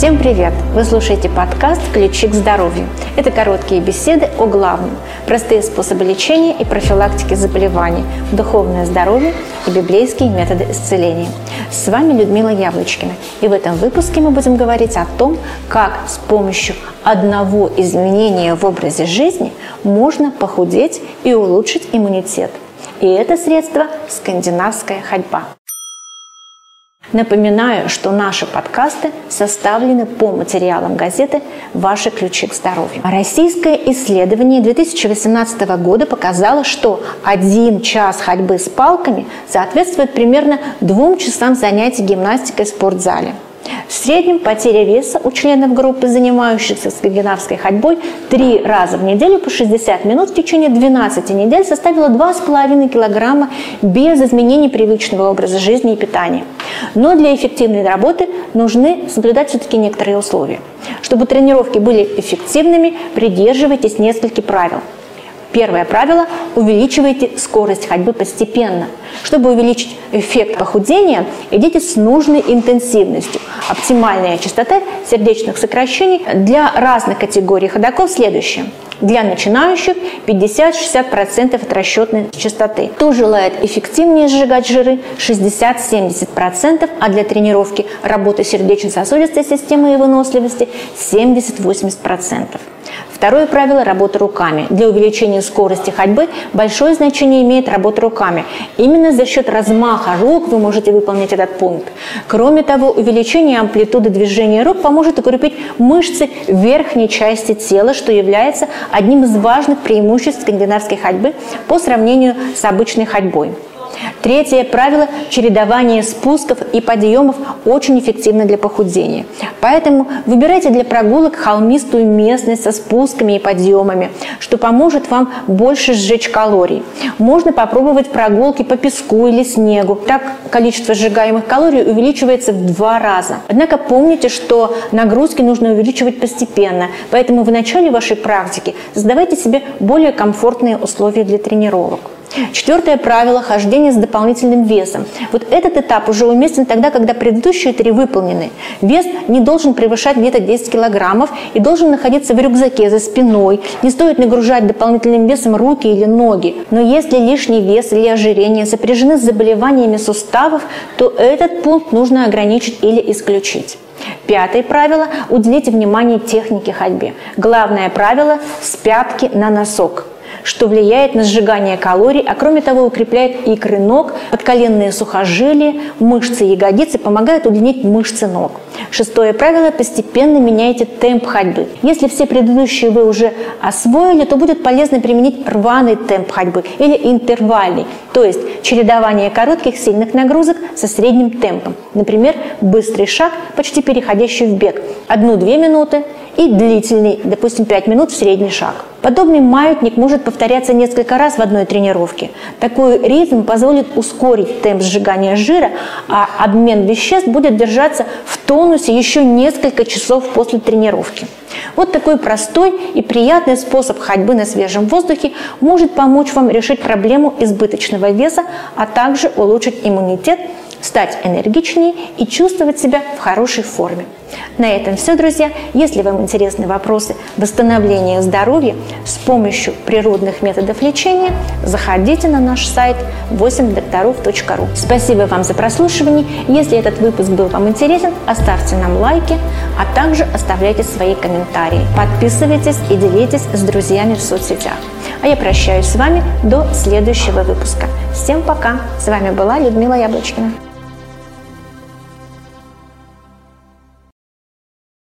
Всем привет! Вы слушаете подкаст «Ключи к здоровью». Это короткие беседы о главном, простые способы лечения и профилактики заболеваний, духовное здоровье и библейские методы исцеления. С вами Людмила Яблочкина, и в этом выпуске мы будем говорить о том, как с помощью одного изменения в образе жизни можно похудеть и улучшить иммунитет. И это средство – скандинавская ходьба. Напоминаю, что наши подкасты составлены по материалам газеты «Ваши ключи к здоровью». Российское исследование 2018 года показало, что один час ходьбы с палками соответствует примерно двум часам занятий гимнастикой в спортзале – в среднем потеря веса у членов группы, занимающихся скандинавской ходьбой, три раза в неделю по 60 минут в течение 12 недель составила 2,5 килограмма без изменений привычного образа жизни и питания. Но для эффективной работы нужны соблюдать все-таки некоторые условия. Чтобы тренировки были эффективными, придерживайтесь нескольких правил – Первое правило – увеличивайте скорость ходьбы постепенно. Чтобы увеличить эффект похудения, идите с нужной интенсивностью. Оптимальная частота сердечных сокращений для разных категорий ходоков следующая. Для начинающих 50-60% от расчетной частоты. Кто желает эффективнее сжигать жиры 60-70%, а для тренировки работы сердечно-сосудистой системы и выносливости 70-80%. Второе правило – работа руками. Для увеличения скорости ходьбы большое значение имеет работа руками. Именно за счет размаха рук вы можете выполнить этот пункт. Кроме того, увеличение амплитуды движения рук поможет укрепить мышцы верхней части тела, что является одним из важных преимуществ скандинавской ходьбы по сравнению с обычной ходьбой. Третье правило – чередование спусков и подъемов очень эффективно для похудения. Поэтому выбирайте для прогулок холмистую местность со спусками и подъемами, что поможет вам больше сжечь калорий. Можно попробовать прогулки по песку или снегу. Так количество сжигаемых калорий увеличивается в два раза. Однако помните, что нагрузки нужно увеличивать постепенно, поэтому в начале вашей практики задавайте себе более комфортные условия для тренировок. Четвертое правило – хождение с дополнительным весом. Вот этот этап уже уместен тогда, когда предыдущие три выполнены. Вес не должен превышать где-то 10 килограммов и должен находиться в рюкзаке за спиной. Не стоит нагружать дополнительным весом руки или ноги. Но если лишний вес или ожирение сопряжены с заболеваниями суставов, то этот пункт нужно ограничить или исключить. Пятое правило – уделите внимание технике ходьбы. Главное правило – с пятки на носок что влияет на сжигание калорий, а кроме того укрепляет икры ног, подколенные сухожилия, мышцы ягодицы, помогает удлинить мышцы ног. Шестое правило – постепенно меняйте темп ходьбы. Если все предыдущие вы уже освоили, то будет полезно применить рваный темп ходьбы или интервальный, то есть чередование коротких сильных нагрузок со средним темпом. Например, быстрый шаг, почти переходящий в бег. Одну-две минуты и длительный, допустим, 5 минут в средний шаг. Подобный маятник может повторяться несколько раз в одной тренировке. Такой ритм позволит ускорить темп сжигания жира, а обмен веществ будет держаться в тонусе еще несколько часов после тренировки. Вот такой простой и приятный способ ходьбы на свежем воздухе может помочь вам решить проблему избыточного веса, а также улучшить иммунитет, стать энергичнее и чувствовать себя в хорошей форме. На этом все, друзья. Если вам интересны вопросы восстановления здоровья с помощью природных методов лечения, заходите на наш сайт 8докторов.ру. Спасибо вам за прослушивание. Если этот выпуск был вам интересен, оставьте нам лайки, а также оставляйте свои комментарии. Подписывайтесь и делитесь с друзьями в соцсетях. А я прощаюсь с вами до следующего выпуска. Всем пока! С вами была Людмила Яблочкина.